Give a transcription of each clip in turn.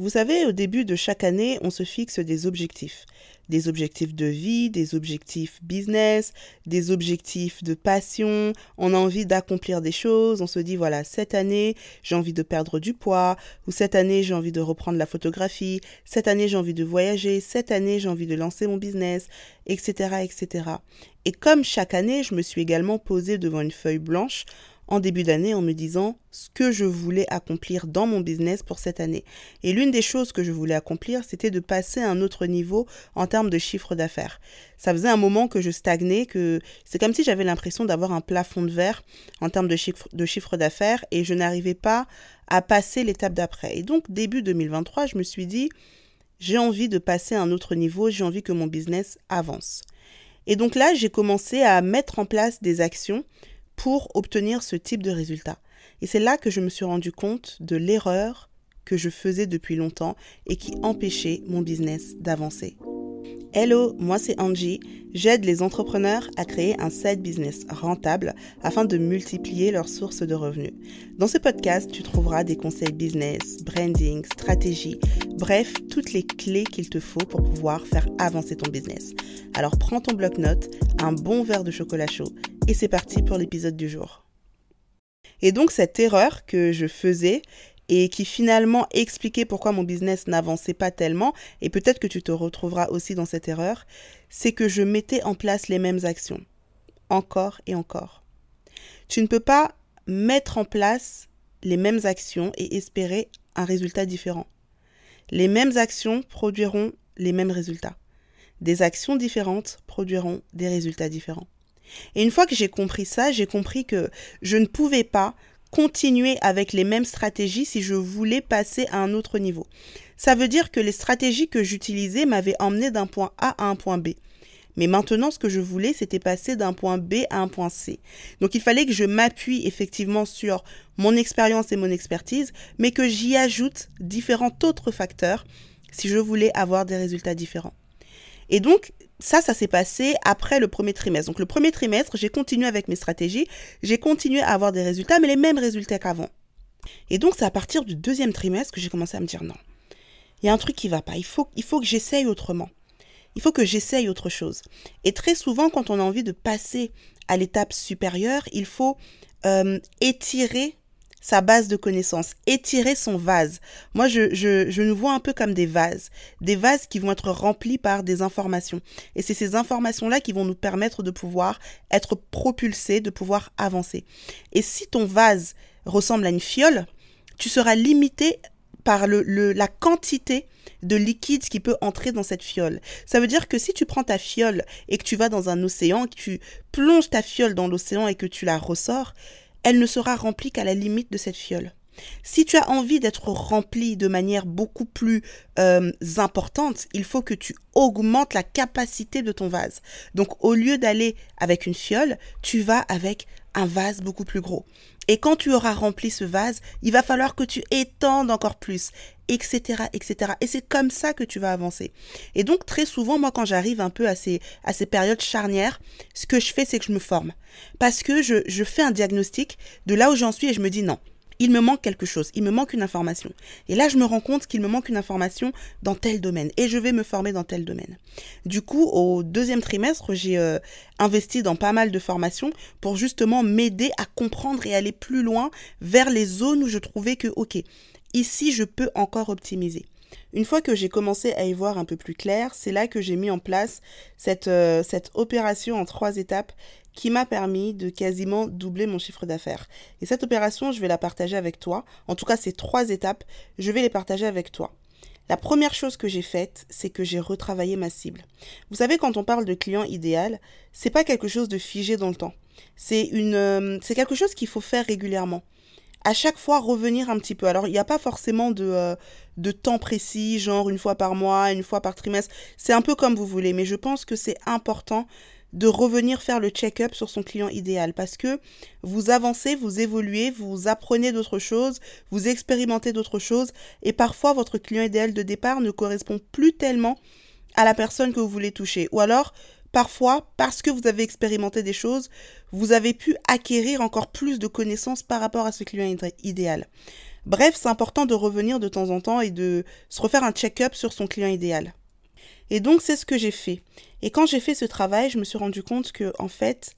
Vous savez, au début de chaque année, on se fixe des objectifs. Des objectifs de vie, des objectifs business, des objectifs de passion. On a envie d'accomplir des choses. On se dit, voilà, cette année, j'ai envie de perdre du poids. Ou cette année, j'ai envie de reprendre la photographie. Cette année, j'ai envie de voyager. Cette année, j'ai envie de lancer mon business, etc., etc. Et comme chaque année, je me suis également posée devant une feuille blanche en début d'année en me disant ce que je voulais accomplir dans mon business pour cette année. Et l'une des choses que je voulais accomplir, c'était de passer à un autre niveau en termes de chiffre d'affaires. Ça faisait un moment que je stagnais, que c'est comme si j'avais l'impression d'avoir un plafond de verre en termes de chiffre, de d'affaires et je n'arrivais pas à passer l'étape d'après. Et donc, début 2023, je me suis dit, j'ai envie de passer à un autre niveau, j'ai envie que mon business avance. Et donc là, j'ai commencé à mettre en place des actions pour obtenir ce type de résultat. Et c'est là que je me suis rendu compte de l'erreur que je faisais depuis longtemps et qui empêchait mon business d'avancer. Hello, moi c'est Angie. J'aide les entrepreneurs à créer un side business rentable afin de multiplier leurs sources de revenus. Dans ce podcast, tu trouveras des conseils business, branding, stratégie, bref, toutes les clés qu'il te faut pour pouvoir faire avancer ton business. Alors prends ton bloc-notes, un bon verre de chocolat chaud et c'est parti pour l'épisode du jour. Et donc cette erreur que je faisais et qui finalement expliquait pourquoi mon business n'avançait pas tellement, et peut-être que tu te retrouveras aussi dans cette erreur, c'est que je mettais en place les mêmes actions, encore et encore. Tu ne peux pas mettre en place les mêmes actions et espérer un résultat différent. Les mêmes actions produiront les mêmes résultats. Des actions différentes produiront des résultats différents. Et une fois que j'ai compris ça, j'ai compris que je ne pouvais pas continuer avec les mêmes stratégies si je voulais passer à un autre niveau. Ça veut dire que les stratégies que j'utilisais m'avaient emmené d'un point A à un point B. Mais maintenant, ce que je voulais, c'était passer d'un point B à un point C. Donc il fallait que je m'appuie effectivement sur mon expérience et mon expertise, mais que j'y ajoute différents autres facteurs si je voulais avoir des résultats différents. Et donc, ça, ça s'est passé après le premier trimestre. Donc le premier trimestre, j'ai continué avec mes stratégies, j'ai continué à avoir des résultats, mais les mêmes résultats qu'avant. Et donc c'est à partir du deuxième trimestre que j'ai commencé à me dire non. Il y a un truc qui va pas, il faut, il faut que j'essaye autrement. Il faut que j'essaye autre chose. Et très souvent, quand on a envie de passer à l'étape supérieure, il faut euh, étirer sa base de connaissances, étirer son vase. Moi, je, je, nous vois un peu comme des vases, des vases qui vont être remplis par des informations. Et c'est ces informations-là qui vont nous permettre de pouvoir être propulsés, de pouvoir avancer. Et si ton vase ressemble à une fiole, tu seras limité par le, le, la quantité de liquide qui peut entrer dans cette fiole. Ça veut dire que si tu prends ta fiole et que tu vas dans un océan, que tu plonges ta fiole dans l'océan et que tu la ressors, elle ne sera remplie qu'à la limite de cette fiole. Si tu as envie d'être rempli de manière beaucoup plus euh, importante, il faut que tu augmentes la capacité de ton vase. Donc au lieu d'aller avec une fiole, tu vas avec un vase beaucoup plus gros. Et quand tu auras rempli ce vase, il va falloir que tu étendes encore plus, etc., etc. Et c'est comme ça que tu vas avancer. Et donc, très souvent, moi, quand j'arrive un peu à ces, à ces périodes charnières, ce que je fais, c'est que je me forme. Parce que je, je fais un diagnostic de là où j'en suis et je me dis non il me manque quelque chose, il me manque une information. Et là, je me rends compte qu'il me manque une information dans tel domaine et je vais me former dans tel domaine. Du coup, au deuxième trimestre, j'ai euh, investi dans pas mal de formations pour justement m'aider à comprendre et aller plus loin vers les zones où je trouvais que, ok, ici, je peux encore optimiser. Une fois que j'ai commencé à y voir un peu plus clair, c'est là que j'ai mis en place cette, euh, cette opération en trois étapes qui m'a permis de quasiment doubler mon chiffre d'affaires. Et cette opération, je vais la partager avec toi. En tout cas, ces trois étapes, je vais les partager avec toi. La première chose que j'ai faite, c'est que j'ai retravaillé ma cible. Vous savez, quand on parle de client idéal, c'est pas quelque chose de figé dans le temps. C'est une, euh, c'est quelque chose qu'il faut faire régulièrement. À chaque fois, revenir un petit peu. Alors, il n'y a pas forcément de, euh, de temps précis, genre une fois par mois, une fois par trimestre. C'est un peu comme vous voulez, mais je pense que c'est important de revenir faire le check-up sur son client idéal parce que vous avancez, vous évoluez, vous apprenez d'autres choses, vous expérimentez d'autres choses et parfois votre client idéal de départ ne correspond plus tellement à la personne que vous voulez toucher. Ou alors, parfois, parce que vous avez expérimenté des choses, vous avez pu acquérir encore plus de connaissances par rapport à ce client idéal. Bref, c'est important de revenir de temps en temps et de se refaire un check-up sur son client idéal. Et donc, c'est ce que j'ai fait. Et quand j'ai fait ce travail, je me suis rendu compte que, en fait,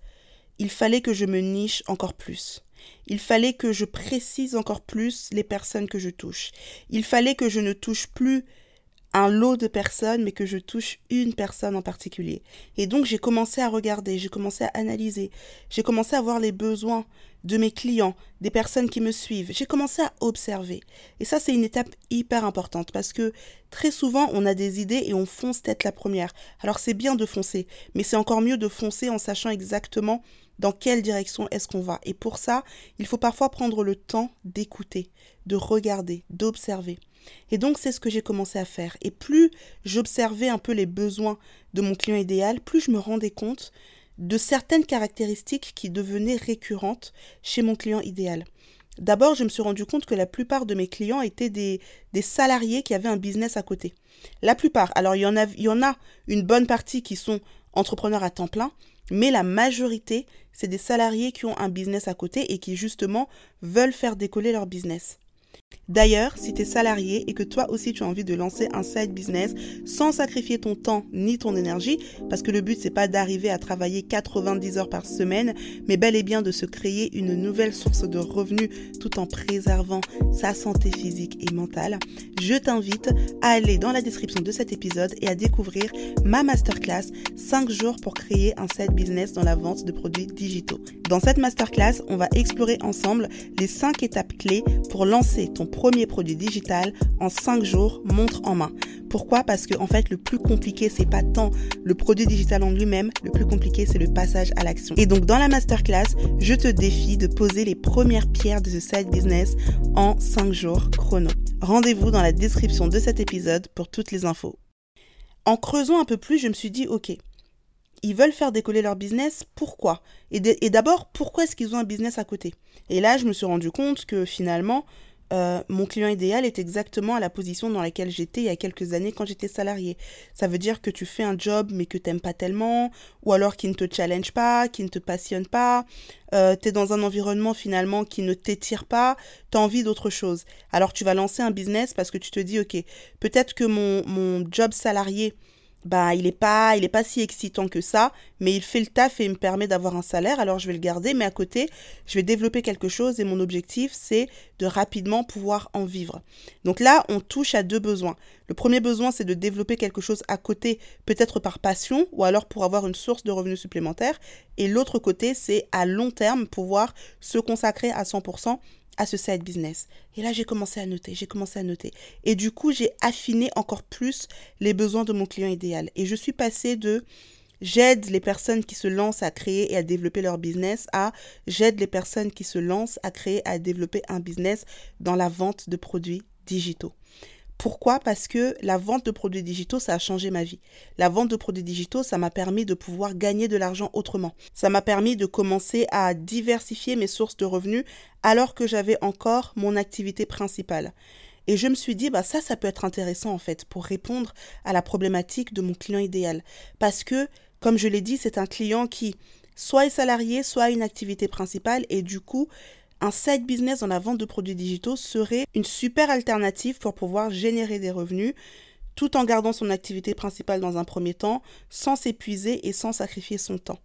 il fallait que je me niche encore plus. Il fallait que je précise encore plus les personnes que je touche. Il fallait que je ne touche plus un lot de personnes, mais que je touche une personne en particulier. Et donc j'ai commencé à regarder, j'ai commencé à analyser, j'ai commencé à voir les besoins de mes clients, des personnes qui me suivent. J'ai commencé à observer. Et ça, c'est une étape hyper importante parce que très souvent, on a des idées et on fonce tête la première. Alors c'est bien de foncer, mais c'est encore mieux de foncer en sachant exactement dans quelle direction est-ce qu'on va. Et pour ça, il faut parfois prendre le temps d'écouter, de regarder, d'observer. Et donc c'est ce que j'ai commencé à faire. Et plus j'observais un peu les besoins de mon client idéal, plus je me rendais compte de certaines caractéristiques qui devenaient récurrentes chez mon client idéal. D'abord, je me suis rendu compte que la plupart de mes clients étaient des, des salariés qui avaient un business à côté. La plupart. Alors, il y, en a, il y en a une bonne partie qui sont entrepreneurs à temps plein, mais la majorité, c'est des salariés qui ont un business à côté et qui justement veulent faire décoller leur business. D'ailleurs, si tu es salarié et que toi aussi tu as envie de lancer un side business sans sacrifier ton temps ni ton énergie, parce que le but c'est pas d'arriver à travailler 90 heures par semaine, mais bel et bien de se créer une nouvelle source de revenus tout en préservant sa santé physique et mentale, je t'invite à aller dans la description de cet épisode et à découvrir ma masterclass 5 jours pour créer un side business dans la vente de produits digitaux. Dans cette masterclass, on va explorer ensemble les 5 étapes clés pour lancer premier produit digital en 5 jours, montre en main. Pourquoi? Parce que en fait, le plus compliqué, c'est pas tant le produit digital en lui-même, le plus compliqué, c'est le passage à l'action. Et donc, dans la masterclass, je te défie de poser les premières pierres de ce side business en 5 jours chrono. Rendez-vous dans la description de cet épisode pour toutes les infos. En creusant un peu plus, je me suis dit, ok, ils veulent faire décoller leur business, pourquoi? Et d'abord, pourquoi est-ce qu'ils ont un business à côté? Et là, je me suis rendu compte que finalement, euh, mon client idéal est exactement à la position dans laquelle j'étais il y a quelques années quand j'étais salarié. Ça veut dire que tu fais un job mais que t'aimes pas tellement, ou alors qui ne te challenge pas, qui ne te passionne pas, euh, tu es dans un environnement finalement qui ne t'étire pas, tu as envie d'autre chose. Alors tu vas lancer un business parce que tu te dis, ok, peut-être que mon, mon job salarié, bah il est pas il est pas si excitant que ça mais il fait le taf et il me permet d'avoir un salaire alors je vais le garder mais à côté je vais développer quelque chose et mon objectif c'est de rapidement pouvoir en vivre. Donc là on touche à deux besoins. Le premier besoin c'est de développer quelque chose à côté peut-être par passion ou alors pour avoir une source de revenus supplémentaires. Et l'autre côté c'est à long terme pouvoir se consacrer à 100% à ce side business. Et là, j'ai commencé à noter, j'ai commencé à noter. Et du coup, j'ai affiné encore plus les besoins de mon client idéal. Et je suis passée de j'aide les personnes qui se lancent à créer et à développer leur business à j'aide les personnes qui se lancent à créer et à développer un business dans la vente de produits digitaux. Pourquoi? Parce que la vente de produits digitaux, ça a changé ma vie. La vente de produits digitaux, ça m'a permis de pouvoir gagner de l'argent autrement. Ça m'a permis de commencer à diversifier mes sources de revenus alors que j'avais encore mon activité principale. Et je me suis dit, bah ça, ça peut être intéressant en fait pour répondre à la problématique de mon client idéal. Parce que, comme je l'ai dit, c'est un client qui soit est salarié, soit a une activité principale et du coup, un side business dans la vente de produits digitaux serait une super alternative pour pouvoir générer des revenus tout en gardant son activité principale dans un premier temps, sans s'épuiser et sans sacrifier son temps.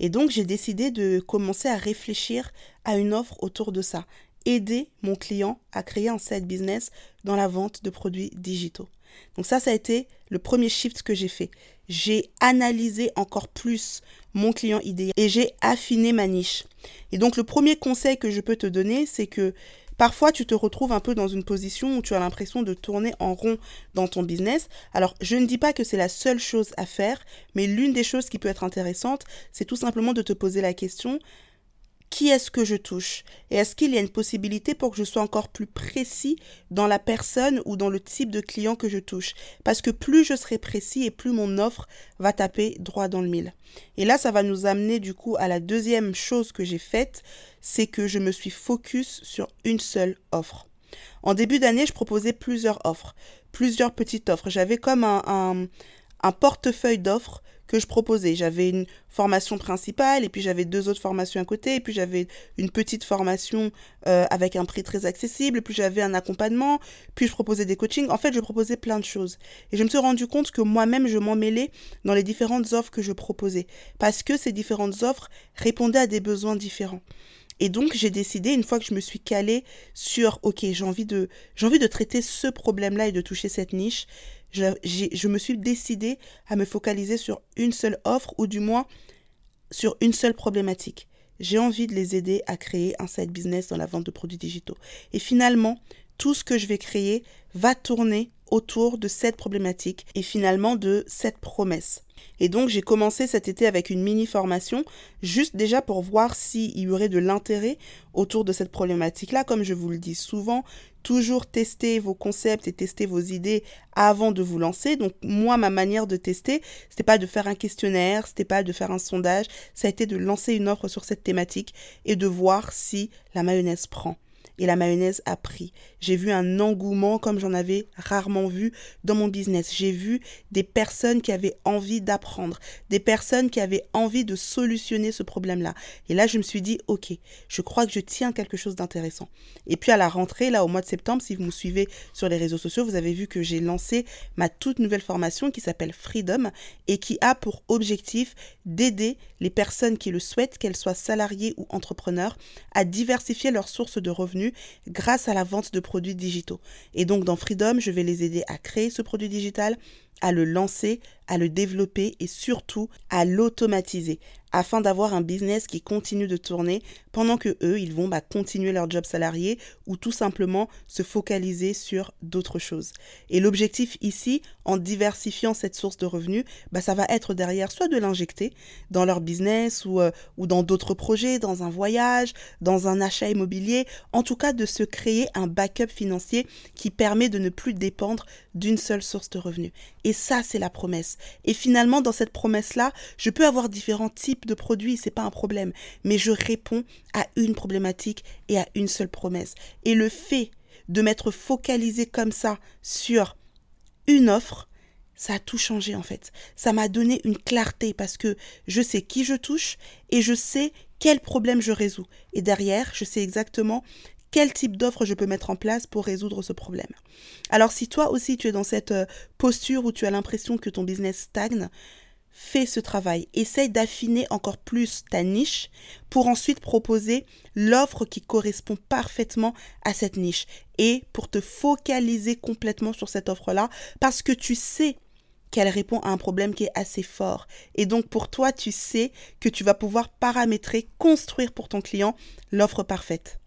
Et donc j'ai décidé de commencer à réfléchir à une offre autour de ça, aider mon client à créer un side business dans la vente de produits digitaux. Donc ça, ça a été le premier shift que j'ai fait. J'ai analysé encore plus mon client idéal et j'ai affiné ma niche. Et donc le premier conseil que je peux te donner, c'est que Parfois, tu te retrouves un peu dans une position où tu as l'impression de tourner en rond dans ton business. Alors, je ne dis pas que c'est la seule chose à faire, mais l'une des choses qui peut être intéressante, c'est tout simplement de te poser la question, qui est-ce que je touche? Et est-ce qu'il y a une possibilité pour que je sois encore plus précis dans la personne ou dans le type de client que je touche? Parce que plus je serai précis et plus mon offre va taper droit dans le mille. Et là, ça va nous amener du coup à la deuxième chose que j'ai faite, c'est que je me suis focus sur une seule offre. En début d'année, je proposais plusieurs offres, plusieurs petites offres. J'avais comme un, un, un portefeuille d'offres que je proposais. J'avais une formation principale et puis j'avais deux autres formations à côté et puis j'avais une petite formation euh, avec un prix très accessible, puis j'avais un accompagnement, puis je proposais des coachings. En fait, je proposais plein de choses. Et je me suis rendu compte que moi-même, je m'en mêlais dans les différentes offres que je proposais parce que ces différentes offres répondaient à des besoins différents. Et donc, j'ai décidé, une fois que je me suis calée sur, OK, j'ai envie de, j'ai envie de traiter ce problème-là et de toucher cette niche, je, je me suis décidée à me focaliser sur une seule offre ou du moins sur une seule problématique. J'ai envie de les aider à créer un side business dans la vente de produits digitaux. Et finalement, tout ce que je vais créer va tourner autour de cette problématique et finalement de cette promesse. Et donc j'ai commencé cet été avec une mini formation, juste déjà pour voir s'il y aurait de l'intérêt autour de cette problématique-là. Comme je vous le dis souvent, toujours tester vos concepts et tester vos idées avant de vous lancer. Donc moi, ma manière de tester, c'était pas de faire un questionnaire, c'était pas de faire un sondage, ça a été de lancer une offre sur cette thématique et de voir si la mayonnaise prend et la mayonnaise a pris. J'ai vu un engouement comme j'en avais rarement vu dans mon business. J'ai vu des personnes qui avaient envie d'apprendre, des personnes qui avaient envie de solutionner ce problème-là. Et là, je me suis dit, ok, je crois que je tiens quelque chose d'intéressant. Et puis à la rentrée, là, au mois de septembre, si vous me suivez sur les réseaux sociaux, vous avez vu que j'ai lancé ma toute nouvelle formation qui s'appelle Freedom et qui a pour objectif d'aider les personnes qui le souhaitent, qu'elles soient salariées ou entrepreneurs, à diversifier leurs sources de revenus grâce à la vente de produits digitaux. Et donc dans Freedom, je vais les aider à créer ce produit digital, à le lancer, à le développer et surtout à l'automatiser afin d'avoir un business qui continue de tourner pendant que eux, ils vont bah, continuer leur job salarié ou tout simplement se focaliser sur d'autres choses. Et l'objectif ici, en diversifiant cette source de revenus, bah, ça va être derrière soit de l'injecter dans leur business ou, euh, ou dans d'autres projets, dans un voyage, dans un achat immobilier, en tout cas de se créer un backup financier qui permet de ne plus dépendre d'une seule source de revenus. Ça, c'est la promesse. Et finalement, dans cette promesse-là, je peux avoir différents types de produits, c'est pas un problème, mais je réponds à une problématique et à une seule promesse. Et le fait de m'être focalisé comme ça sur une offre, ça a tout changé en fait. Ça m'a donné une clarté parce que je sais qui je touche et je sais quel problème je résous. Et derrière, je sais exactement quel type d'offre je peux mettre en place pour résoudre ce problème. Alors si toi aussi tu es dans cette euh, posture où tu as l'impression que ton business stagne, fais ce travail. Essaye d'affiner encore plus ta niche pour ensuite proposer l'offre qui correspond parfaitement à cette niche et pour te focaliser complètement sur cette offre-là parce que tu sais qu'elle répond à un problème qui est assez fort. Et donc pour toi, tu sais que tu vas pouvoir paramétrer, construire pour ton client l'offre parfaite.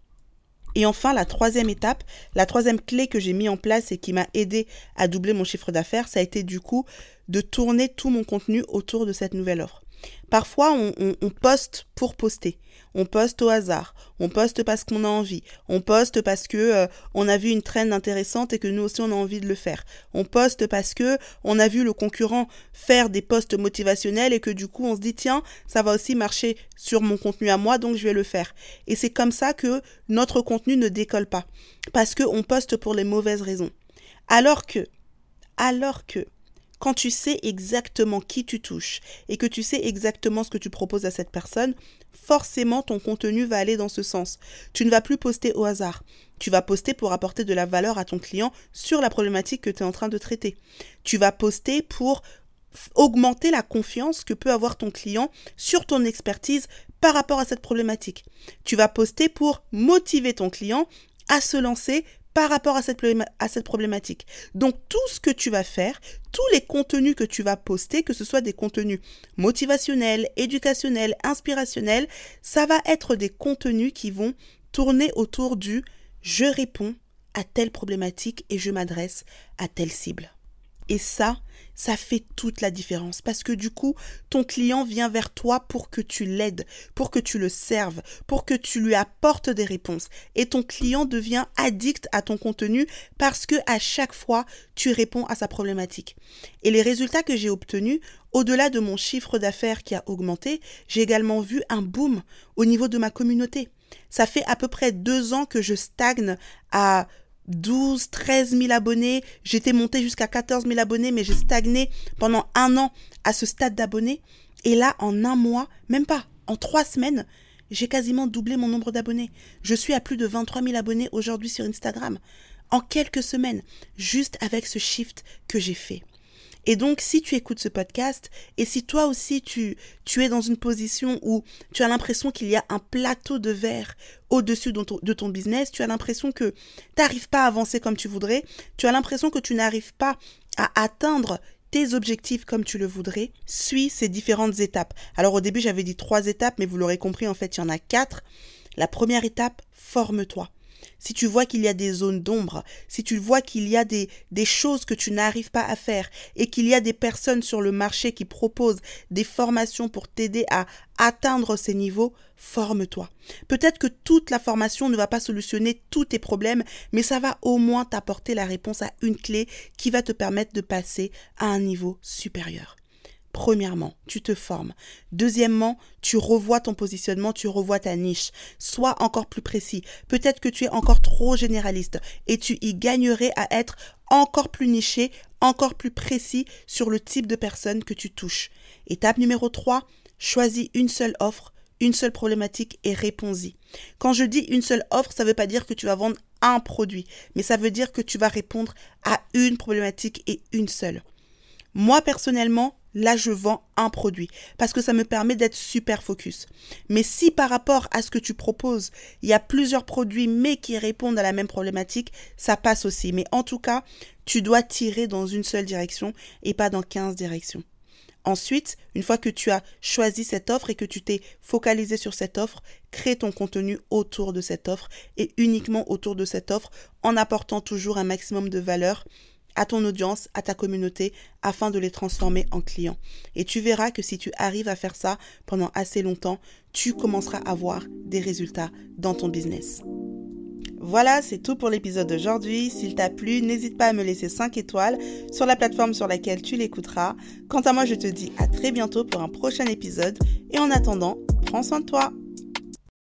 Et enfin, la troisième étape, la troisième clé que j'ai mis en place et qui m'a aidé à doubler mon chiffre d'affaires, ça a été du coup de tourner tout mon contenu autour de cette nouvelle offre. Parfois, on, poste pour poster. On poste au hasard. On poste parce qu'on a envie. On poste parce que euh, on a vu une traîne intéressante et que nous aussi on a envie de le faire. On poste parce que on a vu le concurrent faire des posts motivationnels et que du coup on se dit tiens, ça va aussi marcher sur mon contenu à moi donc je vais le faire. Et c'est comme ça que notre contenu ne décolle pas parce que on poste pour les mauvaises raisons. Alors que alors que quand tu sais exactement qui tu touches et que tu sais exactement ce que tu proposes à cette personne, forcément ton contenu va aller dans ce sens. Tu ne vas plus poster au hasard. Tu vas poster pour apporter de la valeur à ton client sur la problématique que tu es en train de traiter. Tu vas poster pour augmenter la confiance que peut avoir ton client sur ton expertise par rapport à cette problématique. Tu vas poster pour motiver ton client à se lancer par rapport à cette, problématique. Donc tout ce que tu vas faire, tous les contenus que tu vas poster, que ce soit des contenus motivationnels, éducationnels, inspirationnels, ça va être des contenus qui vont tourner autour du je réponds à telle problématique et je m'adresse à telle cible. Et ça, ça fait toute la différence parce que du coup, ton client vient vers toi pour que tu l'aides, pour que tu le serves, pour que tu lui apportes des réponses. Et ton client devient addict à ton contenu parce que à chaque fois, tu réponds à sa problématique. Et les résultats que j'ai obtenus, au-delà de mon chiffre d'affaires qui a augmenté, j'ai également vu un boom au niveau de ma communauté. Ça fait à peu près deux ans que je stagne à 12, 13 000 abonnés. J'étais montée jusqu'à 14 000 abonnés, mais j'ai stagné pendant un an à ce stade d'abonnés. Et là, en un mois, même pas, en trois semaines, j'ai quasiment doublé mon nombre d'abonnés. Je suis à plus de 23 000 abonnés aujourd'hui sur Instagram. En quelques semaines, juste avec ce shift que j'ai fait. Et donc, si tu écoutes ce podcast, et si toi aussi tu, tu es dans une position où tu as l'impression qu'il y a un plateau de verre au-dessus de ton, de ton business, tu as l'impression que tu n'arrives pas à avancer comme tu voudrais, tu as l'impression que tu n'arrives pas à atteindre tes objectifs comme tu le voudrais, suis ces différentes étapes. Alors au début j'avais dit trois étapes, mais vous l'aurez compris, en fait il y en a quatre. La première étape, forme-toi si tu vois qu'il y a des zones d'ombre, si tu vois qu'il y a des, choses que tu n'arrives pas à faire et qu'il y a des personnes sur le marché qui proposent des formations pour t'aider à atteindre ces niveaux, forme-toi. Peut-être que toute la formation ne va pas solutionner tous tes problèmes, mais ça va au moins t'apporter la réponse à une clé qui va te permettre de passer à un niveau supérieur. Premièrement, tu te formes. Deuxièmement, tu revois ton positionnement, tu revois ta niche. Sois encore plus précis. Peut-être que tu es encore trop généraliste et tu y gagnerais à être encore plus niché, encore plus précis sur le type de personne que tu touches. Étape numéro 3, choisis une seule offre, une seule problématique et réponds-y. Quand je dis une seule offre, ça ne veut pas dire que tu vas vendre un produit, mais ça veut dire que tu vas répondre à une problématique et une seule. Moi personnellement, là je vends un produit parce que ça me permet d'être super focus. Mais si par rapport à ce que tu proposes, il y a plusieurs produits mais qui répondent à la même problématique, ça passe aussi. Mais en tout cas, tu dois tirer dans une seule direction et pas dans 15 directions. Ensuite, une fois que tu as choisi cette offre et que tu t'es focalisé sur cette offre, crée ton contenu autour de cette offre et uniquement autour de cette offre en apportant toujours un maximum de valeur à ton audience, à ta communauté, afin de les transformer en clients. Et tu verras que si tu arrives à faire ça pendant assez longtemps, tu commenceras à voir des résultats dans ton business. Voilà, c'est tout pour l'épisode d'aujourd'hui. S'il t'a plu, n'hésite pas à me laisser 5 étoiles sur la plateforme sur laquelle tu l'écouteras. Quant à moi, je te dis à très bientôt pour un prochain épisode. Et en attendant, prends soin de toi.